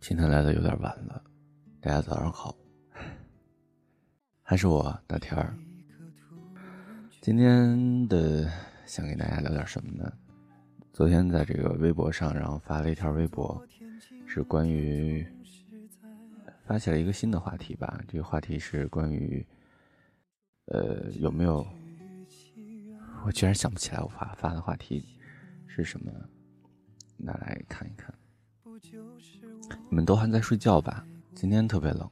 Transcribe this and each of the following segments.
今天来的有点晚了，大家早上好，还是我大天儿。今天的想给大家聊点什么呢？昨天在这个微博上，然后发了一条微博，是关于发起了一个新的话题吧。这个话题是关于，呃，有没有？我居然想不起来我发发的话题是什么，拿来看一看。你们都还在睡觉吧？今天特别冷，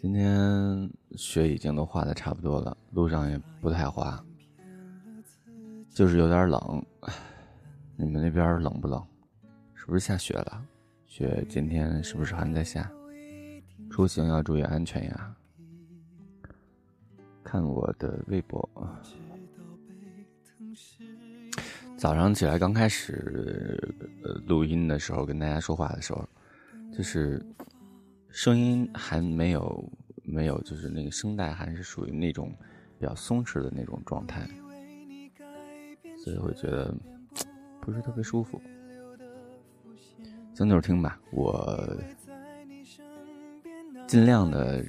今天雪已经都化的差不多了，路上也不太滑，就是有点冷。你们那边冷不冷？是不是下雪了？雪今天是不是还在下？出行要注意安全呀！看我的微博。早上起来刚开始呃录音的时候，跟大家说话的时候，就是声音还没有没有，就是那个声带还是属于那种比较松弛的那种状态，所以会觉得不是特别舒服。将就听吧，我尽量的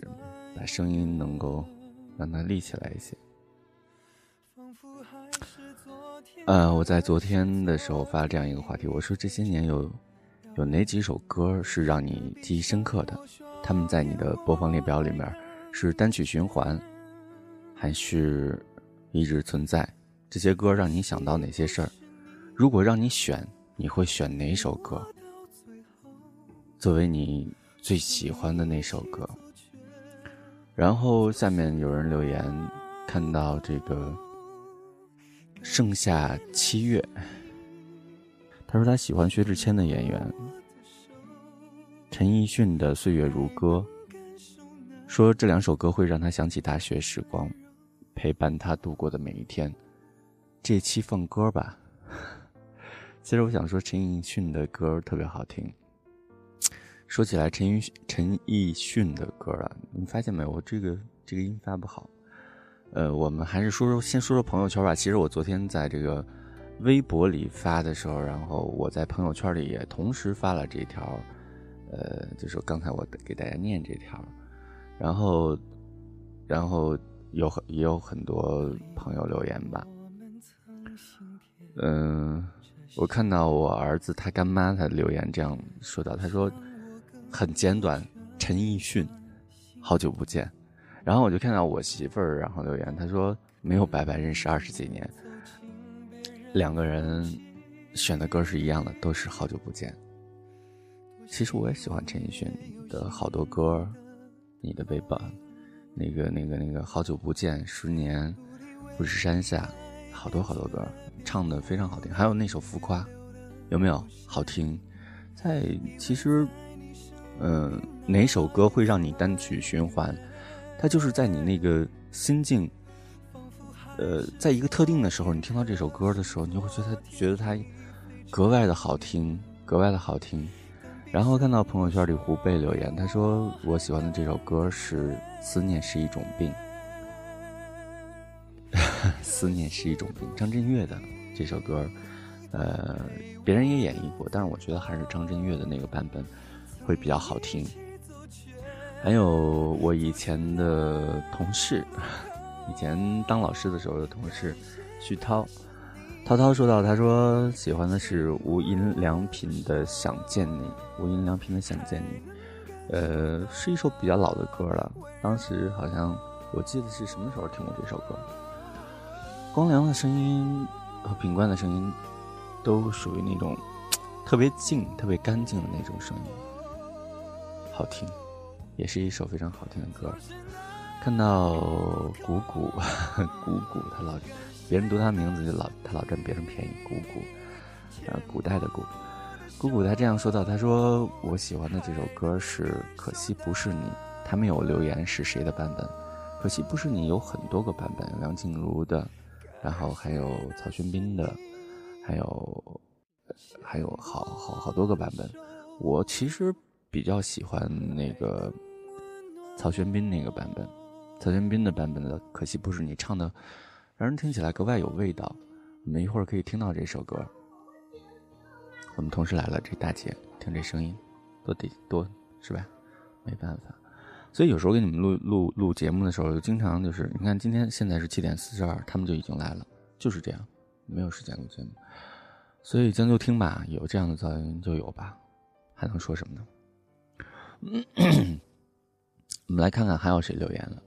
把声音能够让它立起来一些。呃，我在昨天的时候发了这样一个话题，我说这些年有有哪几首歌是让你记忆深刻的？他们在你的播放列表里面是单曲循环，还是一直存在？这些歌让你想到哪些事儿？如果让你选，你会选哪首歌作为你最喜欢的那首歌？然后下面有人留言，看到这个。盛夏七月，他说他喜欢薛之谦的演员陈奕迅的《岁月如歌》，说这两首歌会让他想起大学时光，陪伴他度过的每一天。这期放歌吧。其实我想说陈奕迅的歌特别好听。说起来陈奕陈奕迅的歌啊，你发现没有？我这个这个音发不好。呃，我们还是说说，先说说朋友圈吧。其实我昨天在这个微博里发的时候，然后我在朋友圈里也同时发了这条，呃，就是刚才我给大家念这条，然后，然后有很也有很多朋友留言吧。嗯，我看到我儿子他干妈他留言这样说到，他说很简短，陈奕迅，好久不见。然后我就看到我媳妇儿，然后留言，她说没有白白认识二十几年，两个人选的歌是一样的，都是好久不见。其实我也喜欢陈奕迅的好多歌，你的背包，那个那个那个好久不见，十年，富士山下，好多好多歌，唱的非常好听。还有那首浮夸，有没有好听？在其实，嗯，哪首歌会让你单曲循环？它就是在你那个心境，呃，在一个特定的时候，你听到这首歌的时候，你就会觉得觉得它格外的好听，格外的好听。然后看到朋友圈里胡贝留言，他说我喜欢的这首歌是《思念是一种病》，思念是一种病。张震岳的这首歌，呃，别人也演绎过，但是我觉得还是张震岳的那个版本会比较好听。还有我以前的同事，以前当老师的时候的同事，徐涛，涛涛说到，他说喜欢的是无印良品的《想见你》，无印良品的《想见你》，呃，是一首比较老的歌了。当时好像我记得是什么时候听过这首歌，光良的声音和品冠的声音都属于那种特别静、特别干净的那种声音，好听。也是一首非常好听的歌。看到谷谷，谷谷，他老别人读他名字就老他老占别人便宜。谷谷，呃，古代的谷，谷谷他这样说到：“他说我喜欢的这首歌是《可惜不是你》，他没有留言是谁的版本。《可惜不是你》有很多个版本，梁静茹的，然后还有曹轩宾的，还有还有好好好多个版本。我其实比较喜欢那个。”曹轩宾那个版本，曹轩宾的版本的，可惜不是你唱的，让人听起来格外有味道。我们一会儿可以听到这首歌。我们同事来了，这大姐听这声音，多得多是吧？没办法，所以有时候给你们录录录节目的时候，就经常就是你看今天现在是七点四十二，他们就已经来了，就是这样，没有时间录节目，所以将就听吧，有这样的噪音就有吧，还能说什么呢？我们来看看还有谁留言了，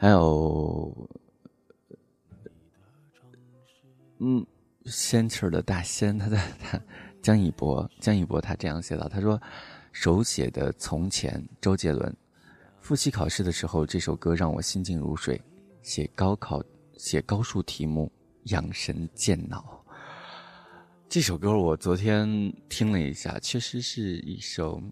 还有，嗯。仙气儿的大仙，他在他江一博，江一博他这样写道：“他说，手写的从前，周杰伦，复习考试的时候，这首歌让我心静如水。写高考，写高数题目，养神健脑。这首歌我昨天听了一下，确实是一首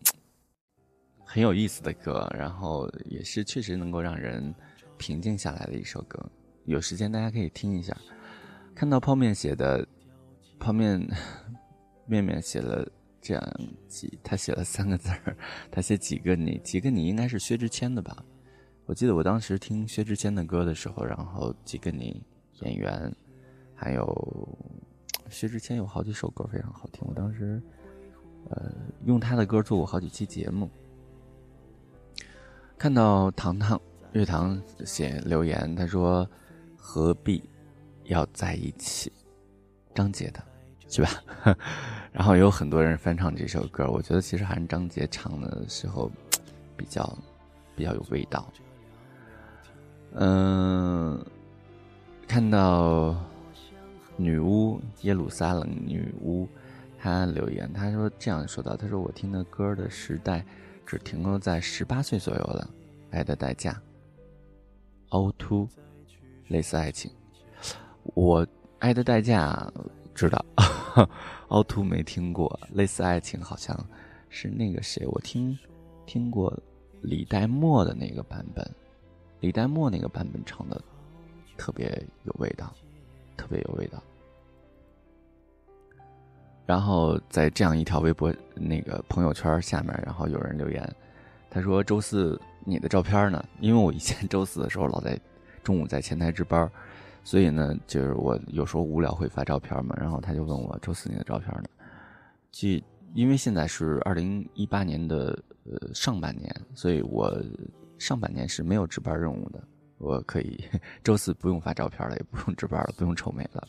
很有意思的歌，然后也是确实能够让人平静下来的一首歌。有时间大家可以听一下。”看到泡面写的，泡面面面写了这样几，他写了三个字儿，他写几个你，几个你应该是薛之谦的吧？我记得我当时听薛之谦的歌的时候，然后几个你演员，还有薛之谦有好几首歌非常好听，我当时呃用他的歌做过好几期节目。看到糖糖月堂写留言，他说何必。要在一起，张杰的，是吧？然后有很多人翻唱这首歌，我觉得其实还是张杰唱的时候比较比较有味道。嗯，看到女巫耶路撒冷女巫，她留言，她说这样说道：“她说我听的歌的时代只停留在十八岁左右了，爱的代价，凹凸，类似爱情。”我爱的代价知道，凹凸没听过，类似爱情好像是那个谁，我听听过李代沫的那个版本，李代沫那个版本唱的特别有味道，特别有味道。然后在这样一条微博那个朋友圈下面，然后有人留言，他说：“周四你的照片呢？因为我以前 周四的时候老在中午在前台值班。”所以呢，就是我有时候无聊会发照片嘛，然后他就问我周四你的照片呢？即因为现在是二零一八年的呃上半年，所以我上半年是没有值班任务的，我可以 周四不用发照片了，也不用值班了，不用愁眉了。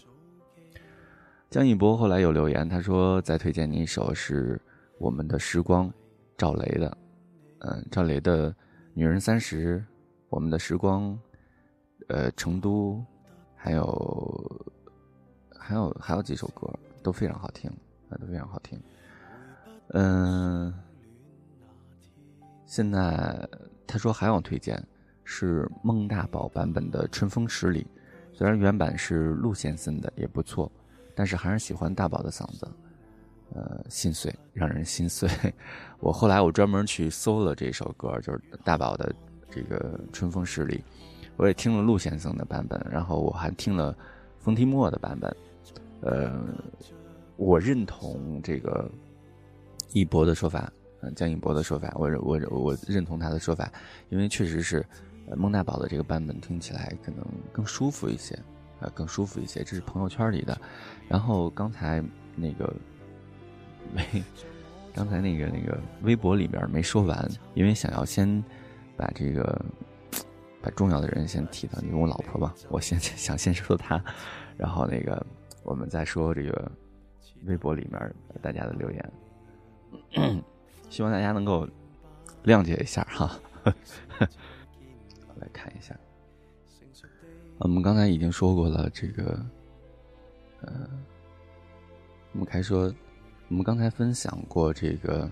江一博后来有留言，他说再推荐你一首是我们的时光，赵雷的，嗯，赵雷的《女人三十》，我们的时光，呃，成都。还有，还有还有几首歌都非常好听，啊，都非常好听。嗯，现在他说还有推荐是孟大宝版本的《春风十里》，虽然原版是陆先生的也不错，但是还是喜欢大宝的嗓子，呃，心碎，让人心碎。我后来我专门去搜了这首歌，就是大宝的这个《春风十里》。我也听了陆先生的版本，然后我还听了冯提莫的版本。呃，我认同这个一博的说法，嗯，江一博的说法，我我我认同他的说法，因为确实是孟大宝的这个版本听起来可能更舒服一些，呃，更舒服一些。这是朋友圈里的。然后刚才那个没，刚才那个那个微博里边没说完，因为想要先把这个。把重要的人先提到，你问我老婆吧，我先 想先说她，然后那个我们再说这个微博里面大家的留言，希望大家能够谅解一下哈。来看一下，我们刚才已经说过了，这个，呃，我们开说，我们刚才分享过这个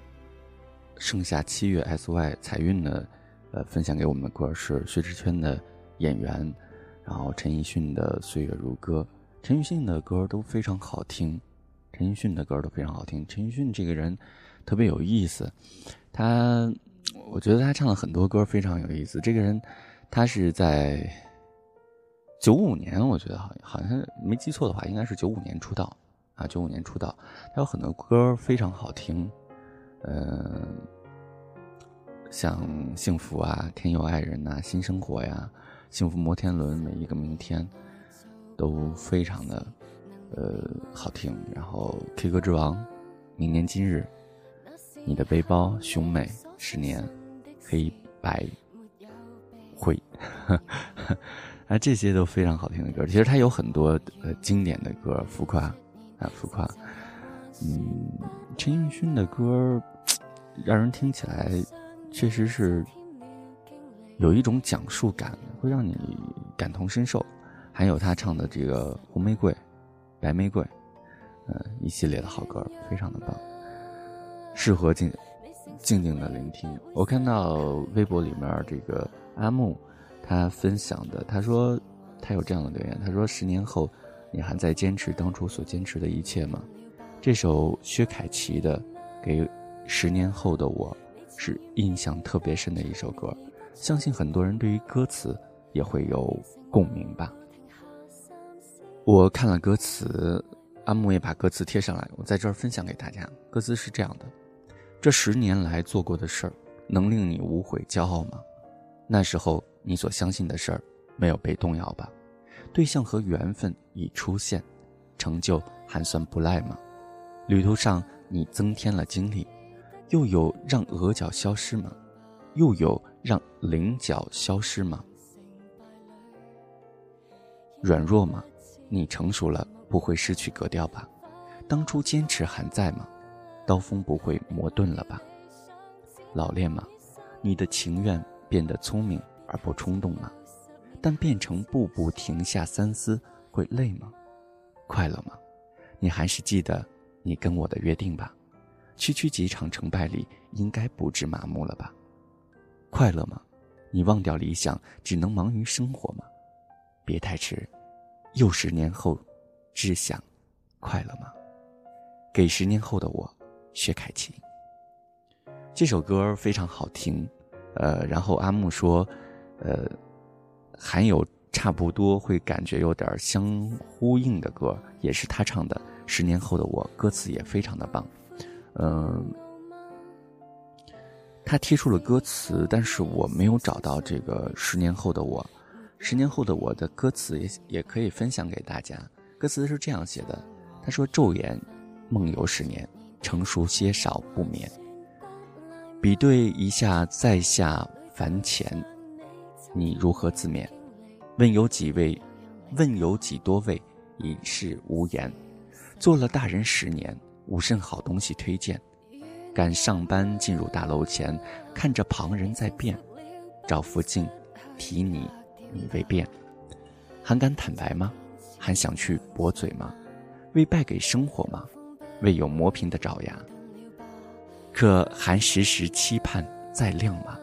盛夏七月 S Y 财运的。呃，分享给我们的歌是薛之谦的《演员》，然后陈奕迅的《岁月如歌》。陈奕迅的歌都非常好听，陈奕迅的歌都非常好听。陈奕迅这个人特别有意思，他，我觉得他唱了很多歌非常有意思。这个人，他是在九五年，我觉得好好像没记错的话，应该是九五年出道啊，九五年出道。他有很多歌非常好听，嗯。像幸福啊，天佑爱人呐，新生活呀，幸福摩天轮，每一个明天，都非常的，呃，好听。然后 K 歌之王，明年今日，你的背包雄美，十年黑白灰，啊，这些都非常好听的歌。其实他有很多呃经典的歌，浮夸啊，浮夸。嗯，陈奕迅的歌让人听起来确实是有一种讲述感，会让你感同身受。还有他唱的这个《红玫瑰》《白玫瑰》，嗯，一系列的好歌，非常的棒，适合静静静的聆听。我看到微博里面这个阿木他分享的，他说他有这样的留言，他说：“十年后，你还在坚持当初所坚持的一切吗？”这首薛凯琪的《给十年后的我》是印象特别深的一首歌，相信很多人对于歌词也会有共鸣吧。我看了歌词，阿木也把歌词贴上来，我在这儿分享给大家。歌词是这样的：这十年来做过的事儿，能令你无悔骄傲吗？那时候你所相信的事儿，没有被动摇吧？对象和缘分已出现，成就还算不赖吗？旅途上你增添了经历，又有让额角消失吗？又有让棱角消失吗？软弱吗？你成熟了，不会失去格调吧？当初坚持还在吗？刀锋不会磨钝了吧？老练吗？你的情愿变得聪明而不冲动吗？但变成步步停下三思，会累吗？快乐吗？你还是记得你跟我的约定吧？区区几场成败里，应该不致麻木了吧？快乐吗？你忘掉理想，只能忙于生活吗？别太迟。又十年后，知想快乐吗？给十年后的我，薛凯琪。这首歌非常好听，呃，然后阿木说，呃，还有差不多会感觉有点相呼应的歌，也是他唱的《十年后的我》，歌词也非常的棒，嗯，他贴出了歌词，但是我没有找到这个《十年后的我》。十年后的我的歌词也也可以分享给大家。歌词是这样写的：“他说昼颜，梦游十年，成熟些少不眠。比对一下在下凡前，你如何自勉？问有几位？问有几多位？已是无言。做了大人十年，无甚好东西推荐。赶上班进入大楼前，看着旁人在变，照副镜，提你。”你未变，还敢坦白吗？还想去驳嘴吗？为败给生活吗？为有磨平的爪牙？可还时时期盼再亮吗？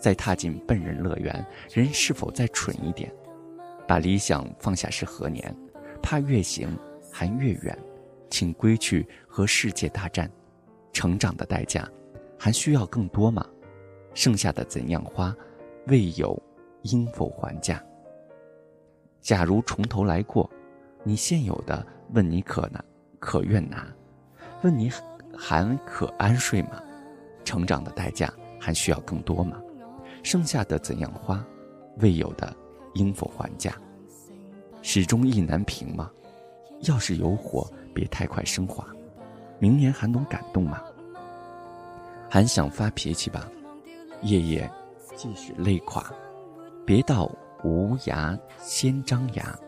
再踏进笨人乐园，人是否再蠢一点？把理想放下是何年？怕越行还越远，请归去和世界大战。成长的代价还需要更多吗？剩下的怎样花？未有。应否还价？假如从头来过，你现有的问你可拿可愿拿？问你还可安睡吗？成长的代价还需要更多吗？剩下的怎样花？未有的应否还价？始终意难平吗？要是有火，别太快升华。明年还能感动吗？还想发脾气吧？夜夜继续累垮。别到无牙先张牙，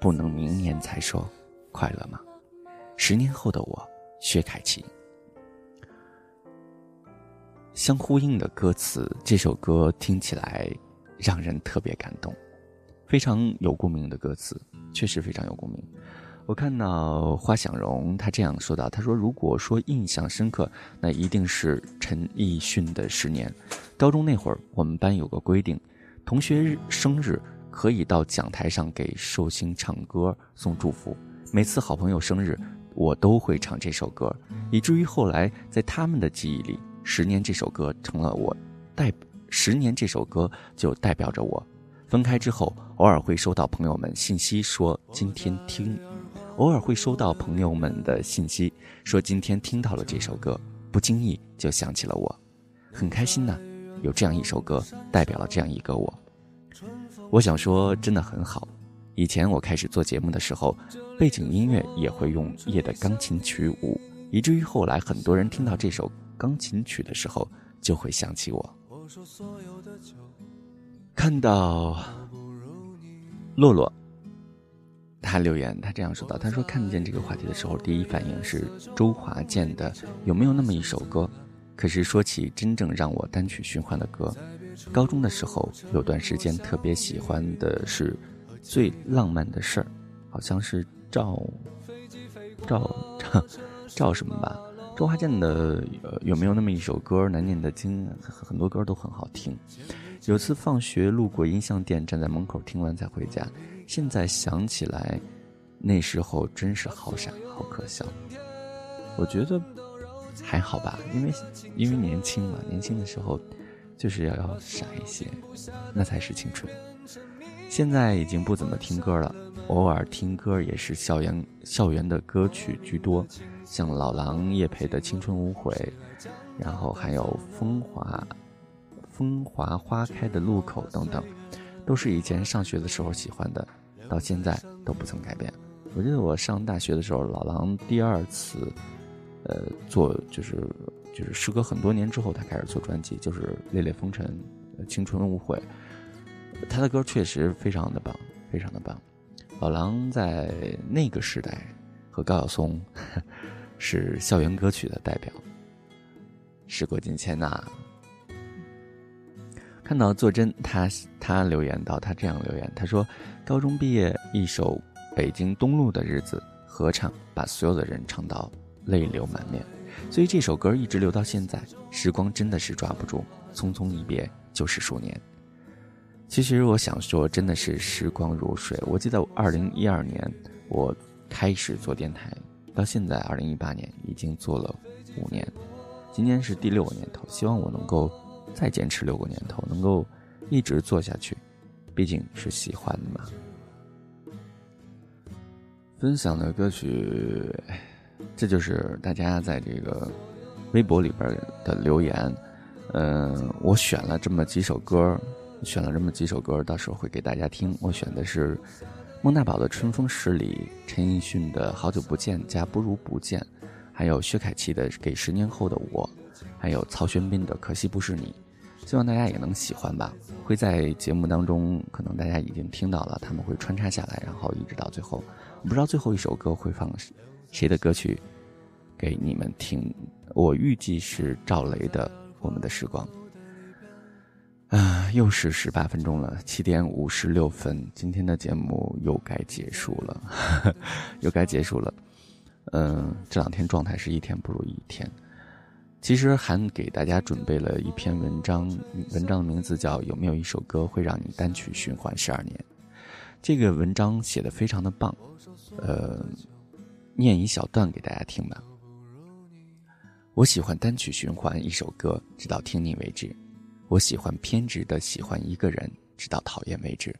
不能明年才说快乐吗？十年后的我，薛凯琪。相呼应的歌词，这首歌听起来让人特别感动，非常有共鸣的歌词，确实非常有共鸣。我看到花想容他这样说道：“他说，如果说印象深刻，那一定是陈奕迅的《十年》。高中那会儿，我们班有个规定。”同学日生日可以到讲台上给寿星唱歌送祝福。每次好朋友生日，我都会唱这首歌，以至于后来在他们的记忆里，《十年》这首歌成了我代。十年这首歌就代表着我。分开之后，偶尔会收到朋友们信息说今天听，偶尔会收到朋友们的信息说今天听到了这首歌，不经意就想起了我，很开心呢。有这样一首歌，代表了这样一个我。我想说，真的很好。以前我开始做节目的时候，背景音乐也会用夜的钢琴曲舞以至于后来很多人听到这首钢琴曲的时候，就会想起我。看到洛洛，他留言，他这样说道：“他说看见这个话题的时候，第一反应是周华健的有没有那么一首歌？可是说起真正让我单曲循环的歌，高中的时候有段时间特别喜欢的是《最浪漫的事儿》，好像是赵赵赵赵什么吧？周华健的有没有那么一首歌难念的经？很多歌都很好听。”有次放学路过音像店，站在门口听完才回家。现在想起来，那时候真是好傻，好可笑。我觉得还好吧，因为因为年轻嘛，年轻的时候就是要要傻一些，那才是青春。现在已经不怎么听歌了，偶尔听歌也是校园校园的歌曲居多，像老狼、叶培的《青春无悔》，然后还有风华。风华花开的路口等等，都是以前上学的时候喜欢的，到现在都不曾改变。我记得我上大学的时候，老狼第二次，呃，做就是就是时隔很多年之后，他开始做专辑，就是《烈烈风尘》《青春无悔》。他的歌确实非常的棒，非常的棒。老狼在那个时代和高晓松是校园歌曲的代表。时过境迁呐。看到作真，他他留言到，他这样留言，他说：“高中毕业，一首《北京东路的日子》合唱，把所有的人唱到泪流满面，所以这首歌一直留到现在。时光真的是抓不住，匆匆一别就是数年。其实我想说，真的是时光如水。我记得二零一二年我开始做电台，到现在二零一八年已经做了五年，今年是第六个年头，希望我能够。”再坚持六个年头，能够一直做下去，毕竟是喜欢的嘛。分享的歌曲，这就是大家在这个微博里边的留言。嗯，我选了这么几首歌，选了这么几首歌，到时候会给大家听。我选的是孟大宝的《春风十里》，陈奕迅的《好久不见》加《不如不见》，还有薛凯琪的《给十年后的我》。还有曹轩宾的《可惜不是你》，希望大家也能喜欢吧。会在节目当中，可能大家已经听到了，他们会穿插下来，然后一直到最后。我不知道最后一首歌会放谁的歌曲给你们听。我预计是赵雷的《我们的时光》。啊，又是十八分钟了，七点五十六分，今天的节目又该结束了，又该结束了。嗯，这两天状态是一天不如一天。其实还给大家准备了一篇文章，文章的名字叫《有没有一首歌会让你单曲循环十二年》。这个文章写的非常的棒，呃，念一小段给大家听吧。我喜欢单曲循环一首歌，直到听腻为止；我喜欢偏执的喜欢一个人，直到讨厌为止；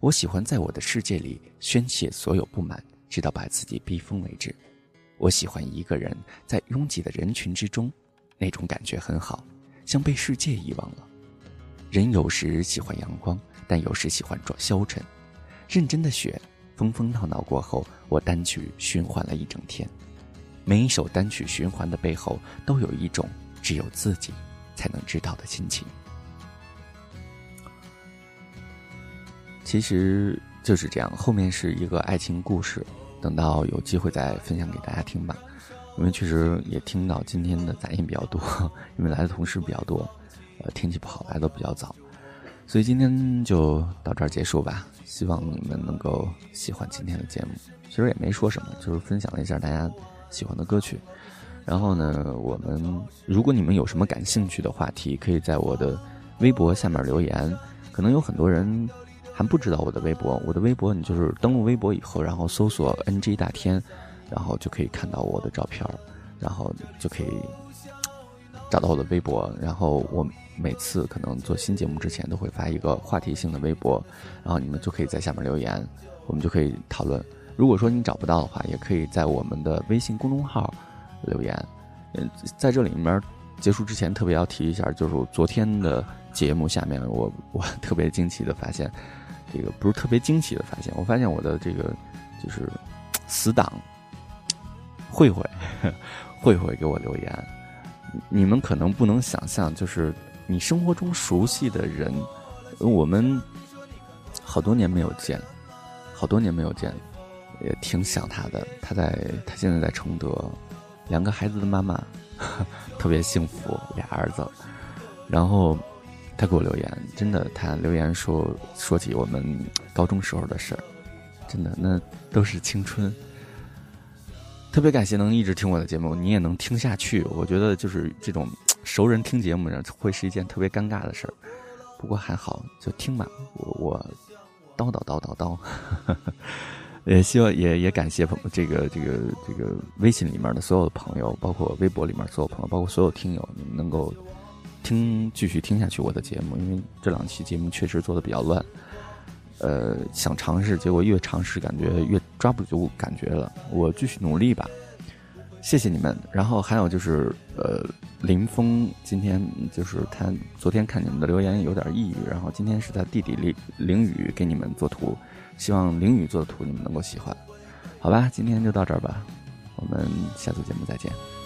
我喜欢在我的世界里宣泄所有不满，直到把自己逼疯为止；我喜欢一个人在拥挤的人群之中。那种感觉很好，像被世界遗忘了。人有时喜欢阳光，但有时喜欢装消沉。认真的雪，疯疯闹闹过后，我单曲循环了一整天。每一首单曲循环的背后，都有一种只有自己才能知道的心情。其实就是这样，后面是一个爱情故事，等到有机会再分享给大家听吧。因为确实也听到今天的杂音比较多，因为来的同事比较多，呃，天气不好，来的比较早，所以今天就到这儿结束吧。希望你们能够喜欢今天的节目。其实也没说什么，就是分享了一下大家喜欢的歌曲。然后呢，我们如果你们有什么感兴趣的话题，可以在我的微博下面留言。可能有很多人还不知道我的微博，我的微博你就是登录微博以后，然后搜索 NG 大天。然后就可以看到我的照片然后就可以找到我的微博。然后我每次可能做新节目之前都会发一个话题性的微博，然后你们就可以在下面留言，我们就可以讨论。如果说你找不到的话，也可以在我们的微信公众号留言。嗯，在这里面结束之前，特别要提一下，就是昨天的节目下面，我我特别惊奇的发现，这个不是特别惊奇的发现，我发现我的这个就是死党。慧慧，慧慧给我留言，你们可能不能想象，就是你生活中熟悉的人，我们好多年没有见，好多年没有见，也挺想他的。他在，他现在在承德，两个孩子的妈妈，特别幸福，俩儿子。然后他给我留言，真的，他留言说说起我们高中时候的事儿，真的，那都是青春。特别感谢能一直听我的节目，你也能听下去。我觉得就是这种熟人听节目呢，会是一件特别尴尬的事儿。不过还好，就听吧。我我叨叨叨叨叨，也希望也也感谢朋这个这个这个微信里面的所有的朋友，包括微博里面所有朋友，包括所有听友，你们能够听继续听下去我的节目，因为这两期节目确实做的比较乱。呃，想尝试，结果越尝试感觉越抓不住感觉了。我继续努力吧，谢谢你们。然后还有就是，呃，林峰今天就是他昨天看你们的留言有点抑郁，然后今天是他弟弟林林宇给你们做图，希望林宇做的图你们能够喜欢，好吧？今天就到这儿吧，我们下次节目再见。